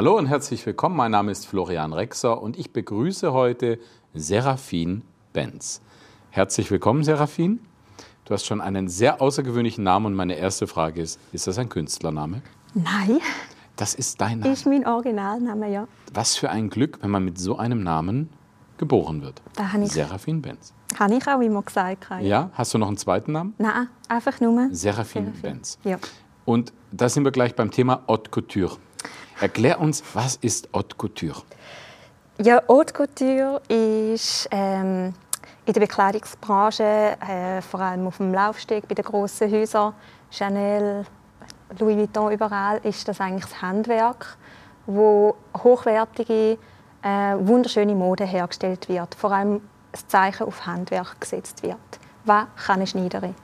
Hallo und herzlich willkommen. Mein Name ist Florian Rexer und ich begrüße heute Serafin Benz. Herzlich willkommen, Serafin. Du hast schon einen sehr außergewöhnlichen Namen und meine erste Frage ist, ist das ein Künstlername? Nein, Das ist dein Name. ist mein Originalname, ja. Was für ein Glück, wenn man mit so einem Namen geboren wird. Da habe ich, Serafin Benz. habe ich auch immer gesagt. Ja. Ja, hast du noch einen zweiten Namen? Nein, einfach nur. Serafin Serafin. Benz. Ja. Und da sind wir gleich beim Thema Haute Couture. Erklär uns, was ist Haute Couture? Ja, Haute Couture ist ähm, in der Bekleidungsbranche, äh, vor allem auf dem Laufsteg bei den grossen Häusern, Chanel, Louis Vuitton, überall, ist das eigentlich das Handwerk, wo hochwertige, äh, wunderschöne Mode hergestellt wird. Vor allem das Zeichen auf Handwerk gesetzt wird. Was kann eine Schneiderin?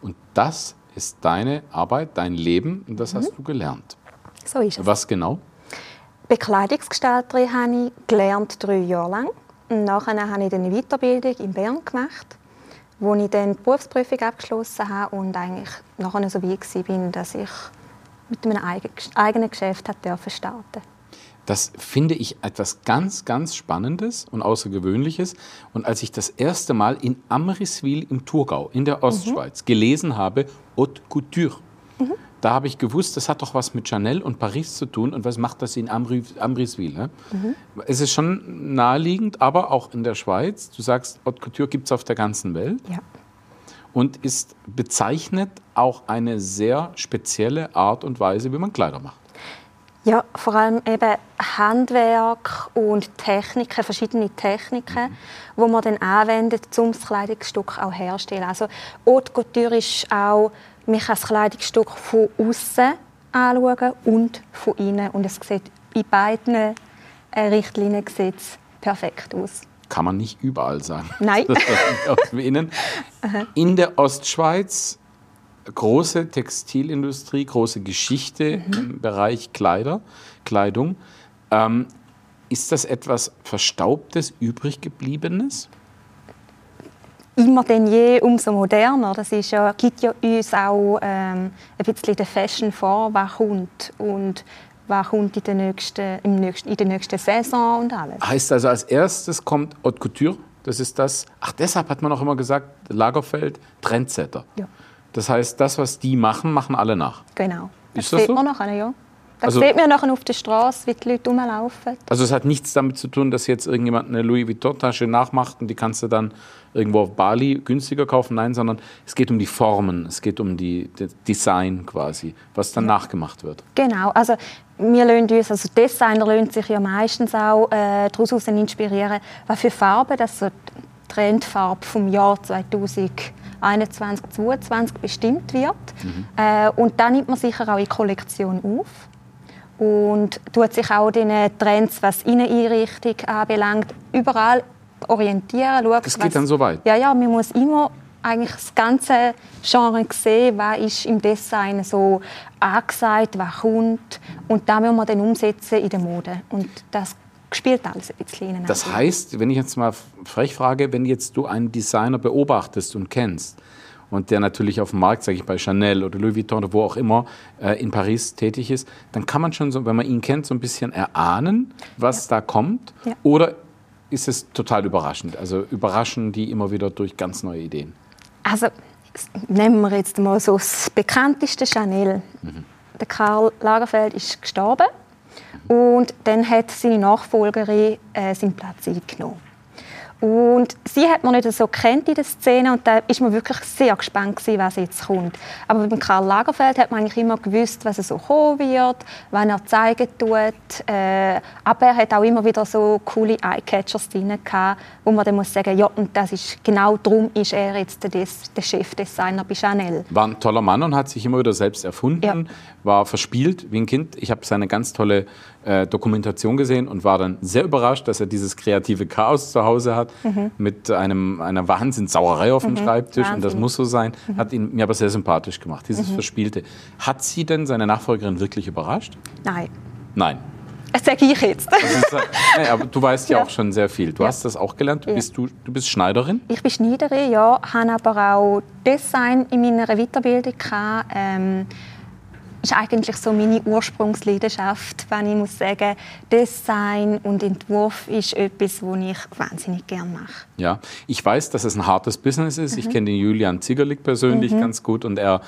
Und das ist deine Arbeit, dein Leben und das hast du gelernt. So ist es. Was genau? Bekleidungsgestalterin habe ich gelernt drei Jahre lang. Und nachher habe ich eine Weiterbildung in Bern gemacht, wo ich dann die Berufsprüfung abgeschlossen habe und eigentlich nachher so weit war, dass ich mit einem eigen- eigenen Geschäft starten Das finde ich etwas ganz, ganz Spannendes und Außergewöhnliches. Und als ich das erste Mal in Amriswil im Thurgau in der Ostschweiz gelesen habe, Haute Couture, da habe ich gewusst, das hat doch was mit Chanel und Paris zu tun. Und was macht das in Amri Amriswil? Ne? Es ist schon naheliegend, aber auch in der Schweiz. Du sagst, Haute Couture gibt es auf der ganzen Welt Ja. und ist bezeichnet auch eine sehr spezielle Art und Weise, wie man Kleider macht. Ja, vor allem eben Handwerk und Techniken, verschiedene Techniken, wo man dann anwendet, um das Kleidungsstück auch herzustellen. Also Haute Couture ist auch, man kann das Kleidungsstück von außen anschauen und von innen und es sieht in beiden äh, Richtlinien sieht's perfekt aus. kann man nicht überall sagen. Nein. In der Ostschweiz große Textilindustrie, große Geschichte Mhm. im Bereich Kleider, Kleidung. Ähm, ist das etwas Verstaubtes, übrig gebliebenes? immer denn je umso moderner. Das ist ja, gibt ja uns auch ähm, ein bisschen der Fashion vor, was kommt und was kommt in der nächsten, im nächsten, in der nächsten Saison und alles. Heißt also, als erstes kommt Haute Couture. Das ist das. Ach, deshalb hat man auch immer gesagt, Lagerfeld, Trendsetter. Ja. Das heißt, das, was die machen, machen alle nach. Genau. Das Ist das sieht so? man nachher, ja. Das Also- sieht man nachher auf der Straße, wie die Leute rumlaufen. Also es hat nichts damit zu tun, dass jetzt irgendjemand eine Louis Vuitton-Tasche nachmacht und die kannst du dann irgendwo auf Bali günstiger kaufen. Nein, sondern es geht um die Formen, es geht um die, das Design quasi, was dann nachgemacht wird. Genau, also wir lassen uns, also Designer lassen sich ja meistens auch äh, daraus inspirieren, was für Farben das so die Trendfarbe vom Jahr 2021, 2022 bestimmt wird. Äh, und dann nimmt man sicher auch in die Kollektion auf und tut sich auch den Trends, was Inneneinrichtung anbelangt, überall orientieren. Schaut, Das geht was- dann so weit? Ja, ja, man muss immer eigentlich das ganze Genre sehen, was ist im Design so angesagt, was kommt. Und da müssen wir dann umsetzen in der Mode. Und das spielt alles ein bisschen ineinander. Das heißt, wenn ich jetzt mal frech frage, wenn jetzt du einen Designer beobachtest und kennst und der natürlich auf dem Markt, sage ich bei Chanel oder Louis Vuitton oder wo auch immer äh, in Paris tätig ist, dann kann man schon, so, wenn man ihn kennt, so ein bisschen erahnen, was da kommt. Ja. Oder ist es total überraschend? Also überraschen die immer wieder durch ganz neue Ideen? Also nehmen wir jetzt mal so das bekannteste Chanel. Der Karl Lagerfeld ist gestorben und dann hat seine Nachfolgerin äh, seinen Platz eingenommen. Und sie hat man nicht so kennt in der Szene und da ist man wirklich sehr gespannt gewesen, was jetzt kommt. Aber beim Karl Lagerfeld hat man eigentlich immer gewusst, was er so kommen wird, wann er zeigen tut. Äh, aber er hat auch immer wieder so coole Eyecatchers drin gehabt, wo man dann muss sagen, ja, und das ist genau darum ist er jetzt der, Des- der Chefdesigner bei Chanel. War ein toller Mann und hat sich immer wieder selbst erfunden, Ja. war verspielt wie ein Kind. Ich habe seine ganz tolle äh, Dokumentation gesehen und war dann sehr überrascht, dass er dieses kreative Chaos zu Hause hat mit einem, einer Wahnsinnssauerei auf dem Schreibtisch und das Wahnsinn. muss so sein. Hat ihn mir aber sehr sympathisch gemacht, dieses Verspielte. Hat sie denn seine Nachfolgerin wirklich überrascht? Nein, Nein. das sage ich jetzt. nee, aber du weißt ja, Ja. auch schon sehr viel. Du Ja. hast das auch gelernt. Du, Ja. bist, du, du bist Schneiderin. Ich bin Schneiderin, ja, habe aber auch Design in meiner Weiterbildung gehabt. Ähm, ist eigentlich so meine Ursprungsleidenschaft, wenn ich muss sagen, Design und Entwurf ist etwas, was ich wahnsinnig gerne mache. Ja, ich weiß, dass es ein hartes Business ist. Mhm. Ich kenne den Julian Ziegerlik persönlich mhm. ganz gut und er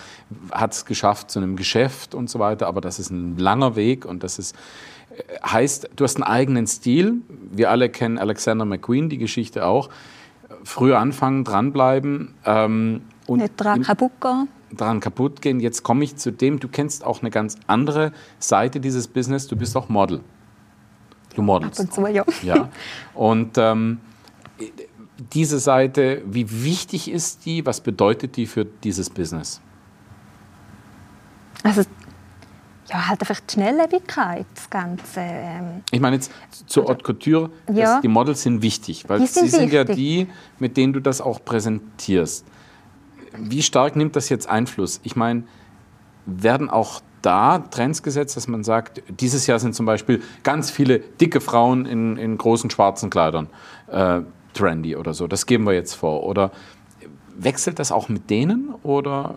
hat es geschafft zu einem Geschäft und so weiter, aber das ist ein langer Weg und das ist äh, heißt, du hast einen eigenen Stil. Wir alle kennen Alexander McQueen, die Geschichte auch. Früh anfangen, dranbleiben. Ähm, und Nicht dran kaputt gehen daran kaputt gehen. Jetzt komme ich zu dem, du kennst auch eine ganz andere Seite dieses Business. Du bist auch Model. Du modelst. Ab und zu, ja. ja. Und ähm, diese Seite, wie wichtig ist die? Was bedeutet die für dieses Business? Also ja, halt einfach die Schnelllebigkeit, das Ganze. Ähm. Ich meine jetzt zur Haute Couture, ja. die Models sind wichtig, weil sind sie sind wichtig. ja die, mit denen du das auch präsentierst wie stark nimmt das jetzt Einfluss? Ich meine, werden auch da Trends gesetzt, dass man sagt, dieses Jahr sind zum Beispiel ganz viele dicke Frauen in, in großen schwarzen Kleidern äh, trendy oder so. Das geben wir jetzt vor. Oder wechselt das auch mit denen oder?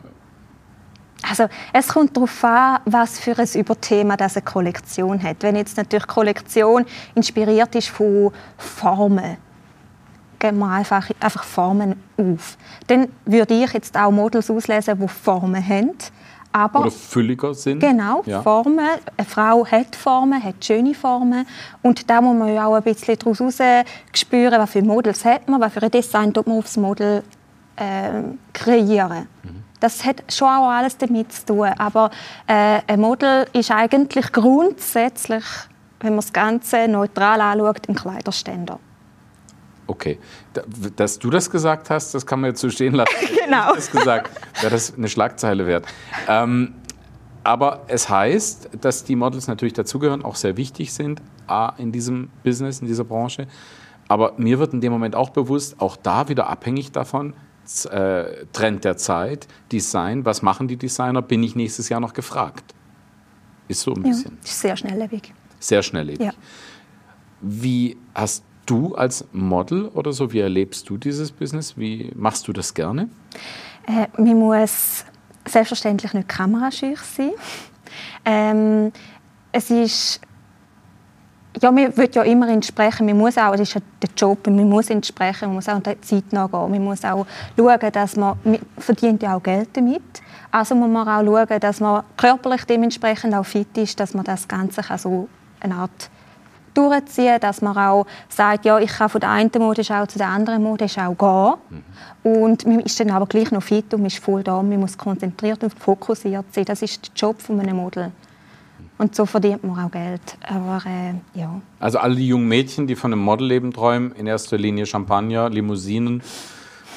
Also es kommt darauf an, was für ein Überthema das eine Kollektion hat. Wenn jetzt natürlich Kollektion inspiriert ist von Formen, geben wir einfach, einfach Formen auf. Dann würde ich jetzt auch Models auslesen, die Formen haben. Aber, Oder fülliger sind. Genau, ja. Formen. Eine Frau hat Formen, hat schöne Formen. Und da muss man ja auch ein bisschen daraus spüren, was für Models hat man, was für ein Design man aufs Model äh, kreieren. Mhm. Das hat schon auch alles damit zu tun. Aber äh, ein Model ist eigentlich grundsätzlich, wenn man das Ganze neutral anschaut, ein Kleiderständer. Okay. Dass du das gesagt hast, das kann man jetzt so stehen lassen. genau. das gesagt, wäre das eine Schlagzeile wert. Ähm, aber es heißt, dass die Models natürlich dazugehören, auch sehr wichtig sind in diesem Business, in dieser Branche. Aber mir wird in dem Moment auch bewusst, auch da wieder abhängig davon, äh, Trend der Zeit, Design, was machen die Designer, bin ich nächstes Jahr noch gefragt. Ist so ein bisschen. Ja, sehr schnelllebig. Sehr schnelllebig. Ja. Wie hast du als Model oder so, wie erlebst du dieses Business? Wie machst du das gerne? Äh, man muss selbstverständlich nicht kamerascheu sein. Ähm, es ist ja, man wird ja immer entsprechen. Man muss auch, das ist ja der Job, man muss entsprechen, man muss auch der Zeit nachgehen. Man muss auch schauen, dass man, man verdient ja auch Geld damit. Also muss man auch schauen, dass man körperlich dementsprechend auch fit ist, dass man das Ganze so eine Art durchziehen, dass man auch sagt, ja, ich kann von der einen Modenschau zu der anderen Modenschau gehen. Mhm. Und man ist dann aber gleich noch fit und man ist voll da. Man muss konzentriert und fokussiert sein. Das ist der Job von einem Model. Und so verdient man auch Geld. Aber, äh, ja. Also alle die jungen Mädchen, die von einem Modelleben träumen, in erster Linie Champagner, Limousinen,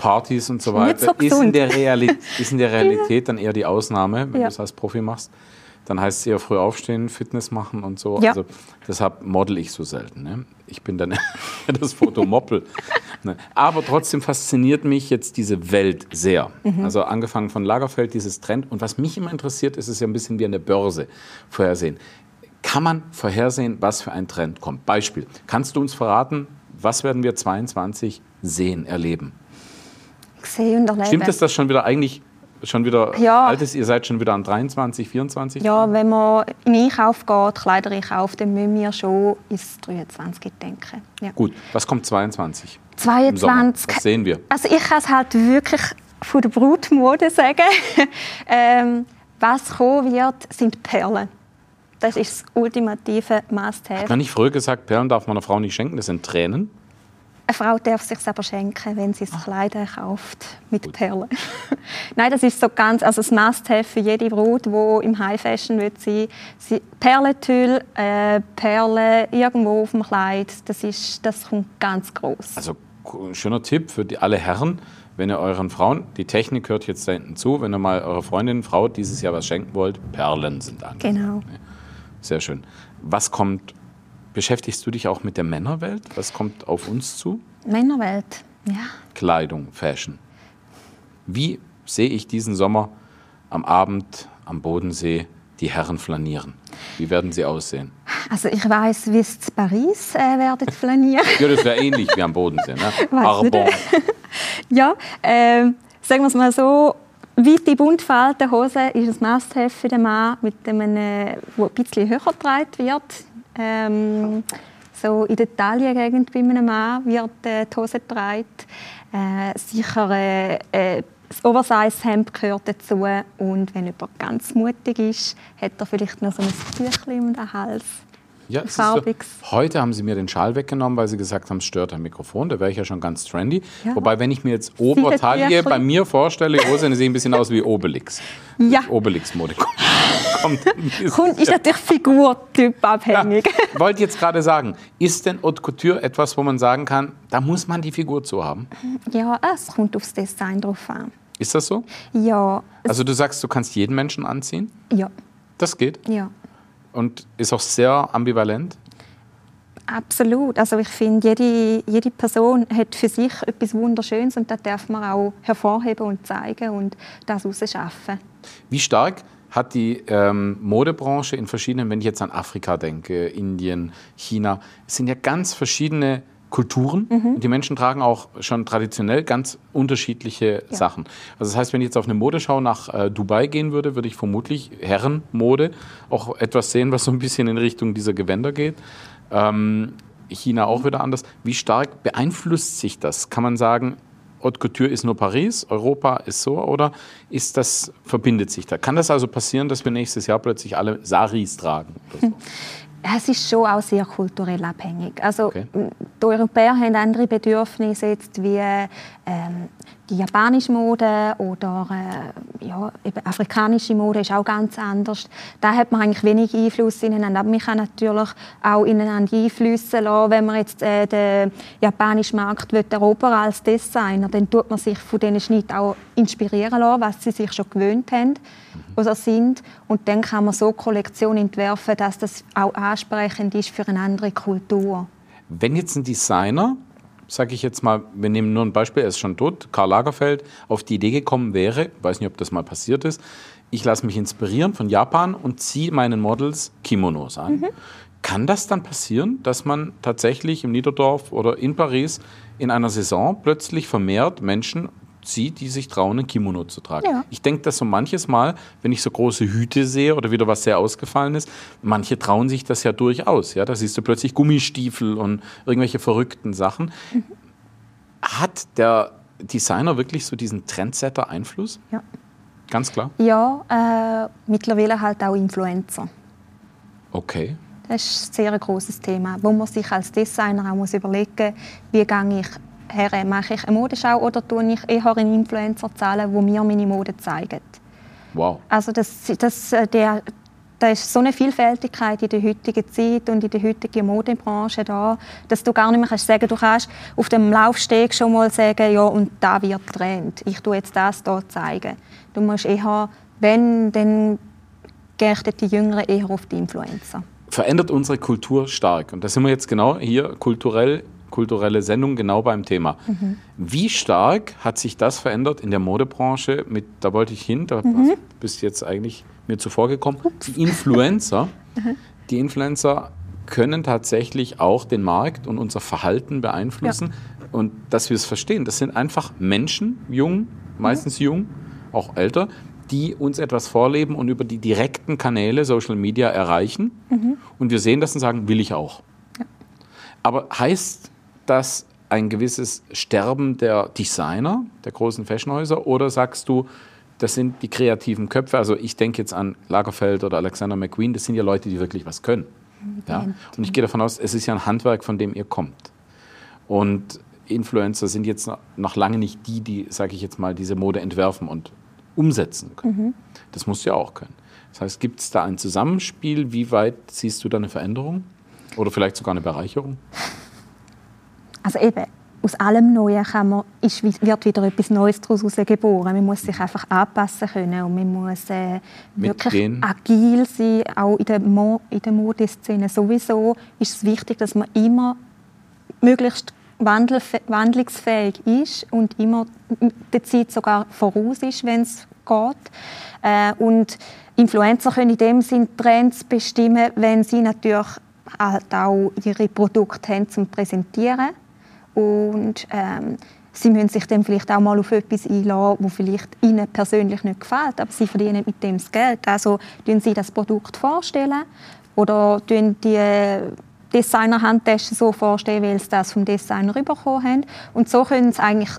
Partys und so weiter, so ist, in der Realität, ist in der Realität dann eher die Ausnahme, wenn ja. du es als Profi machst dann heißt es eher früh aufstehen, Fitness machen und so. Ja. Also deshalb model ich so selten. Ne? Ich bin dann das Fotomoppel. ne? Aber trotzdem fasziniert mich jetzt diese Welt sehr. Mhm. Also angefangen von Lagerfeld, dieses Trend. Und was mich immer interessiert, ist es ja ein bisschen wie eine Börse vorhersehen. Kann man vorhersehen, was für ein Trend kommt? Beispiel. Kannst du uns verraten, was werden wir 22 sehen, erleben? Sehen erleben. Stimmt es, dass schon wieder eigentlich schon wieder ja. alt ist? Ihr seid schon wieder an 23, 24? Ja, wenn man in Einkauf geht, Kleider einkauft, dann müssen wir schon ins 23 denken. Ja. Gut, was kommt 22? 22. Was sehen wir? Also ich kann es halt wirklich von der Brutmode sagen. ähm, was kommen wird, sind Perlen. Das ist das ultimative Must-have. Hat man nicht früher gesagt, Perlen darf man einer Frau nicht schenken, das sind Tränen? Eine Frau darf sich aber schenken, wenn sie das Kleid kauft mit Gut. Perlen. Nein, das ist so ganz, also das Must-have für jede Braut, die im High Fashion wird sein. Sie, Perlentüll, äh, Perlen irgendwo auf dem Kleid, das ist, das kommt ganz groß. Also ein schöner Tipp für die, alle Herren, wenn ihr euren Frauen, die Technik hört jetzt da hinten zu, wenn ihr mal eurer Freundin, Frau dieses Jahr was schenken wollt, Perlen sind an. Genau. Sehr schön. Was kommt Beschäftigst du dich auch mit der Männerwelt? Was kommt auf uns zu? Männerwelt, ja. Kleidung, Fashion. Wie sehe ich diesen Sommer am Abend am Bodensee die Herren flanieren? Wie werden sie aussehen? Also ich weiß, wie es in Paris äh, werden flanieren. ja, das wäre ähnlich wie am Bodensee, ne? Arbon. ja, äh, sagen wir es mal so, weite Buntfaltenhose ist ein Must-have für den Mann, mit einem, wo ein bisschen höher getragen wird. Ähm, so in der Taillengegend bei einem Mann wird äh, die Hose getragen. Äh, sicher äh, äh, das Oversize-Hemd gehört dazu. Und wenn jemand ganz mutig ist, hat er vielleicht noch so ein Tüchlein um den Hals. Ja, farbiges. heute haben sie mir den Schal weggenommen, weil sie gesagt haben, es stört am Mikrofon. Da wäre ich ja schon ganz trendy. Ja. Wobei, wenn ich mir jetzt Obertaille bei mir vorstelle, Hose sieht ein bisschen aus wie Obelix. Ja. Obelix-Mode. Kommt ist natürlich figurtypabhängig. Ja. Wollte jetzt gerade sagen, ist denn Haute Couture etwas, wo man sagen kann, da muss man die Figur zu haben? Ja, es kommt aufs Design drauf an. Ist das so? Ja. Also du sagst, du kannst jeden Menschen anziehen? Ja. Das geht? Ja und ist auch sehr ambivalent? Absolut. Also ich finde, jede, jede Person hat für sich etwas Wunderschönes und das darf man auch hervorheben und zeigen und das rausschaffen. Wie stark hat die ähm, Modebranche in verschiedenen, wenn ich jetzt an Afrika denke, Indien, China, es sind ja ganz verschiedene Kulturen. Mhm. Die Menschen tragen auch schon traditionell ganz unterschiedliche ja. Sachen. Also das heißt, wenn ich jetzt auf eine Modeschau nach äh, Dubai gehen würde, würde ich vermutlich Herrenmode auch etwas sehen, was so ein bisschen in Richtung dieser Gewänder geht. Ähm, China auch wieder anders. Wie stark beeinflusst sich das? Kann man sagen, Haute Couture ist nur Paris, Europa ist so oder ist das, verbindet sich da? Kann das also passieren, dass wir nächstes Jahr plötzlich alle Saris tragen? So? Es ist schon auch sehr kulturell abhängig. Also okay. die Europäer haben andere Bedürfnisse jetzt wie ähm, die japanische Mode oder äh, ja, eben afrikanische Mode ist auch ganz anders. Da hat man eigentlich wenig Einfluss ineinander. Aber man kann natürlich auch ineinander einflüssen lassen. Wenn man jetzt äh, den japanischen Markt erobern als Designer, dann tut man sich von diesen Schnitten auch inspirieren lassen, was sie sich schon gewöhnt haben oder sind. Und dann kann man so Kollektionen entwerfen, dass das auch ansprechend ist für eine andere Kultur. Wenn jetzt ein Designer sage ich jetzt mal, wir nehmen nur ein Beispiel, er ist schon tot, Karl Lagerfeld auf die Idee gekommen wäre, ich weiß nicht, ob das mal passiert ist, ich lasse mich inspirieren von Japan und ziehe meinen Models Kimonos an. Mhm. Kann das dann passieren, dass man tatsächlich im Niederdorf oder in Paris in einer Saison plötzlich vermehrt Menschen sieht, die sich trauen, ein Kimono zu tragen. Ja. Ich denke das so manches Mal, wenn ich so große Hüte sehe oder wieder was sehr ausgefallen ist, manche trauen sich das ja durchaus. Ja? Da siehst du plötzlich Gummistiefel und irgendwelche verrückten Sachen. Mhm. Hat der Designer wirklich so diesen Trendsetter-Einfluss? Ja. Ganz klar? Ja, äh, mittlerweile halt auch Influencer. Okay. Das ist ein sehr großes Thema, wo man sich als Designer auch muss überlegen muss, wie gehe ich her, mache ich eine Modeschau oder tue ich eher einen Influencer zahlen, wo mir meine Mode zeigen. Wow. Also das, das, äh, der, da ist so eine Vielfältigkeit in der heutigen Zeit und in der heutigen Modebranche da, dass du gar nicht mehr kannst sagen, du kannst auf dem Laufsteg schon mal sagen, ja und da wird Trend. Ich tue jetzt das hier zeigen. Du musst eher, wenn, dann gerichtet die Jüngeren eher auf die Influencer. Verändert unsere Kultur stark und da sind wir jetzt genau hier kulturell kulturelle Sendung genau beim Thema. Mhm. Wie stark hat sich das verändert in der Modebranche? Mit, da wollte ich hin, da mhm. bist jetzt eigentlich mir zuvor gekommen. Die Influencer, mhm. die Influencer können tatsächlich auch den Markt und unser Verhalten beeinflussen. Ja. Und dass wir es verstehen, das sind einfach Menschen, jung, meistens mhm. jung, auch älter, die uns etwas vorleben und über die direkten Kanäle Social Media erreichen. Mhm. Und wir sehen das und sagen, will ich auch. Ja. Aber heißt das ein gewisses Sterben der Designer, der großen Fashionhäuser, oder sagst du, das sind die kreativen Köpfe? Also ich denke jetzt an Lagerfeld oder Alexander McQueen, das sind ja Leute, die wirklich was können. Ja? Und ich gehe davon aus, es ist ja ein Handwerk, von dem ihr kommt. Und Influencer sind jetzt noch lange nicht die, die, sage ich jetzt mal, diese Mode entwerfen und umsetzen können. Mhm. Das musst du ja auch können. Das heißt, gibt es da ein Zusammenspiel? Wie weit siehst du da eine Veränderung? Oder vielleicht sogar eine Bereicherung? Also eben, aus allem Neuen kann man, ist, wird wieder etwas Neues daraus geboren. Man muss sich einfach anpassen können und man muss äh, wirklich agil sein, auch in der, Mo in der Modeszene sowieso ist es wichtig, dass man immer möglichst wandlungsfähig ist und immer der Zeit sogar voraus ist, wenn es geht. Äh, und Influencer können in dem Sinne Trends bestimmen, wenn sie natürlich halt auch ihre Produkte haben zum Präsentieren und ähm, sie müssen sich dann vielleicht auch mal auf etwas einladen, wo vielleicht ihnen persönlich nicht gefällt, aber sie verdienen mit dem das Geld. Also stellen sie das Produkt vorstellen oder stellen die Designer-Handtaschen so vorstellen, weil sie das vom Designer bekommen haben. Und so können es eigentlich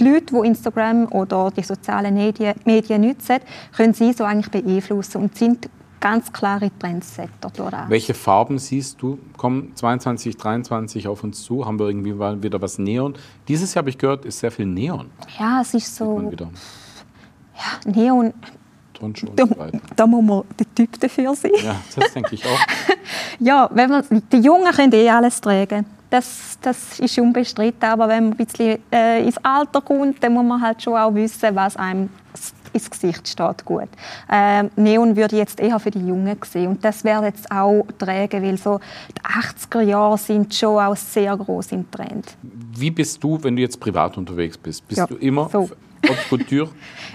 die Leute, die Instagram oder die sozialen Medien, Medien nutzen, können sie so eigentlich beeinflussen und sind ganz klare Trendsetter. Welche Farben siehst du? Kommen 22, 23 auf uns zu? Haben wir irgendwie wieder was Neon? Dieses Jahr habe ich gehört, ist sehr viel Neon. Ja, es ist so. Ja, Neon. Da, da muss man der Typ dafür sein. Ja, das denke ich auch. ja, wenn man, die Jungen können eh alles tragen. Das, das ist unbestritten. Aber wenn man ein bisschen äh, ins Alter kommt, dann muss man halt schon auch wissen, was einem ins Gesicht steht gut. Ähm, Neon würde ich jetzt eher für die Jungen sehen und das wäre jetzt auch tragen, weil so die 80er Jahre sind schon auch sehr groß im Trend. Wie bist du, wenn du jetzt privat unterwegs bist? Bist ja, du immer so. Haute Couture,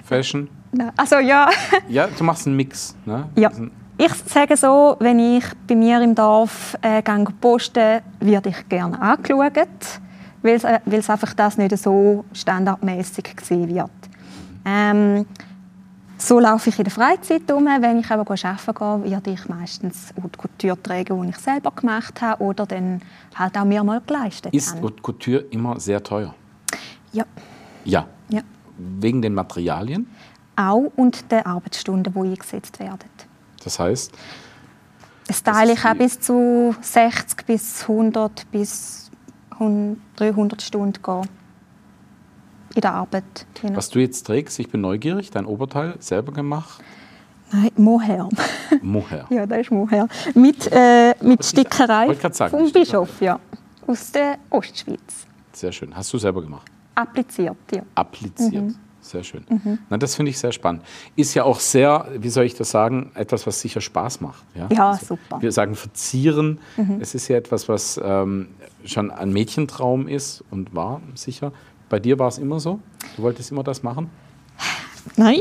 Fashion? Also ja. ja, du machst einen Mix. Ne? Ja. Ich sage so, wenn ich bei mir im Dorf äh, poste, werde ich gerne angeschaut, weil es äh, einfach das nicht so standardmäßig gesehen wird. Ähm, so laufe ich in der Freizeit um. Wenn ich aber arbeiten gehe, werde ich meistens Haute Couture tragen, die ich selber gemacht habe oder dann halt auch mir mal geleistet Ist habe. Haute Couture immer sehr teuer? Ja. Ja? Ja. Wegen den Materialien? Auch und den Arbeitsstunden, die eingesetzt werden. Das heißt? Das teile ich auch bis zu 60 bis 100 bis 300 Stunden gehen in der Arbeit. Genau. Was du jetzt trägst, ich bin neugierig, dein Oberteil selber gemacht? Nein, Mohair. Mohair. ja, das ist Mohair. Mit, äh, mit Stickerei sagen, vom Bischof, ja. Aus der Ostschweiz. Sehr schön. Hast du selber gemacht? Appliziert, ja. Appliziert. Mhm. Sehr schön. Mhm. Na, das finde ich sehr spannend. Ist ja auch sehr, wie soll ich das sagen, etwas, was sicher Spaß macht. Ja, ja also, super. Wir sagen verzieren. Mhm. Es ist ja etwas, was ähm, schon ein Mädchentraum ist und war sicher. Bei dir war es immer so? Du wolltest immer das machen? Nein.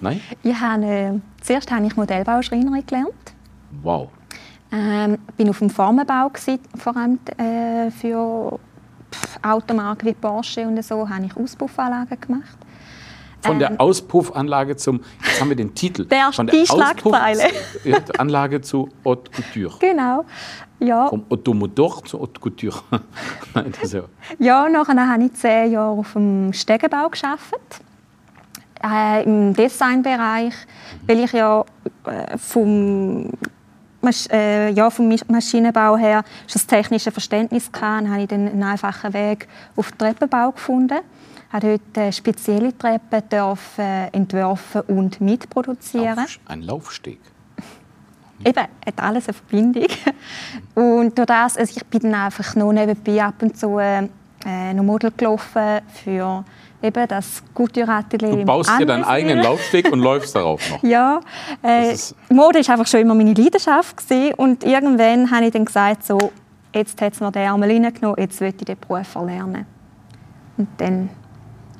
Nein? Ich habe, äh, zuerst habe ich Modellbauschreinerin gelernt. Wow. Ähm, bin auf dem Formenbau gewesen, vor allem äh, für Automarken wie Porsche und so habe ich Auspuffanlagen gemacht. Von der ähm, Auspuffanlage zum, jetzt haben wir den Titel. Der von der Auspuffanlage zu Haute Couture. Genau. Ja. Vom Automotor zu Haute Couture. ja, nachher habe ich zehn Jahre auf dem Stegenbau gearbeitet. Äh, Im Designbereich, weil ich ja äh, vom Masch äh, ja, vom Maschinenbau her schon das technische Verständnis hatte, habe ich dann einen einfachen Weg auf den Treppenbau gefunden hat heute spezielle Treppen dürfen entwerfen und mitproduzieren. Lauf, ein Laufsteg. Eben, hat alles eine Verbindung. Und durch das, also ich bin dann einfach noch nebenbei ab und zu äh, noch Model gelaufen für eben das Couture-Atelier Du baust dir deinen eigenen Laufsteg und läufst darauf noch? Ja, äh, Mode war einfach schon immer meine Leidenschaft gewesen. und irgendwann habe ich dann gesagt, so, jetzt hat es mir den Ärmel reingenommen, jetzt will ich den Beruf erlernen. Und dann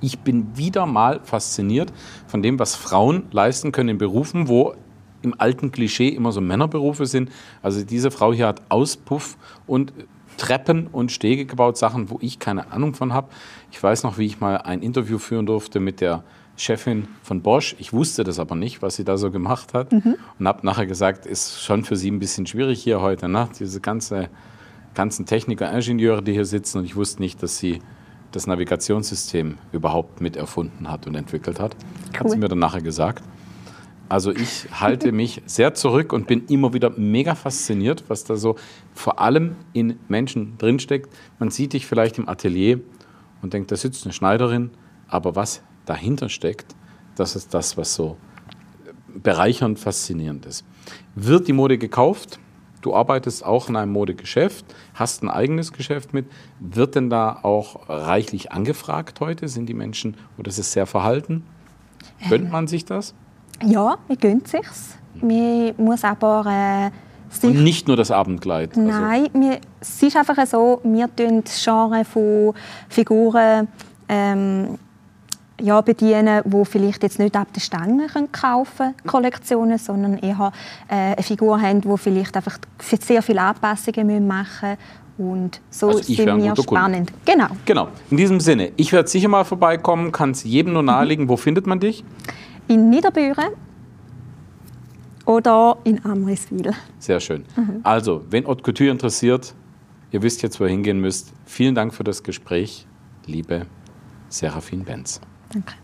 ich bin wieder mal fasziniert von dem, was Frauen leisten können in Berufen, wo im alten Klischee immer so Männerberufe sind. Also diese Frau hier hat Auspuff und Treppen und Stege gebaut, Sachen, wo ich keine Ahnung von habe. Ich weiß noch, wie ich mal ein Interview führen durfte mit der Chefin von Bosch. Ich wusste das aber nicht, was sie da so gemacht hat. Mhm. Und habe nachher gesagt, ist schon für sie ein bisschen schwierig hier heute. Ne? Diese ganze, ganzen Techniker, Ingenieure, die hier sitzen. Und ich wusste nicht, dass sie das Navigationssystem überhaupt mit erfunden hat und entwickelt hat. Cool. Hat sie mir dann nachher gesagt. Also ich halte mich sehr zurück und bin immer wieder mega fasziniert, was da so vor allem in Menschen drinsteckt. Man sieht dich vielleicht im Atelier und denkt, da sitzt eine Schneiderin, aber was dahinter steckt, das ist das, was so bereichernd faszinierend ist. Wird die Mode gekauft? Du arbeitest auch in einem Modegeschäft, hast ein eigenes Geschäft mit. Wird denn da auch reichlich angefragt heute? Sind die Menschen, oder ist es sehr verhalten? Gönnt man sich das? Ja, man gönnt sich Man muss aber äh, und nicht nur das Abendkleid. Also Nein, also. wir, es ist einfach so, wir tun das Genre von Figuren ähm, ja, bedienen, die vielleicht jetzt nicht ab der Stange kaufen können, Kollektionen, sondern eher äh, eine Figur haben, die vielleicht einfach sehr viele Anpassungen machen müssen Und so Also ich sind wir Kunde. spannend. Genau. Genau. In diesem Sinne, ich werde sicher mal vorbeikommen, kann es jedem nur nahelegen. Wo findet man dich? In Niederbüren oder in Amriswil. Sehr schön. Also, wenn Haute Couture interessiert, ihr wisst jetzt, wo ihr hingehen müsst. Vielen Dank für das Gespräch, liebe Serafin Benz. Danke.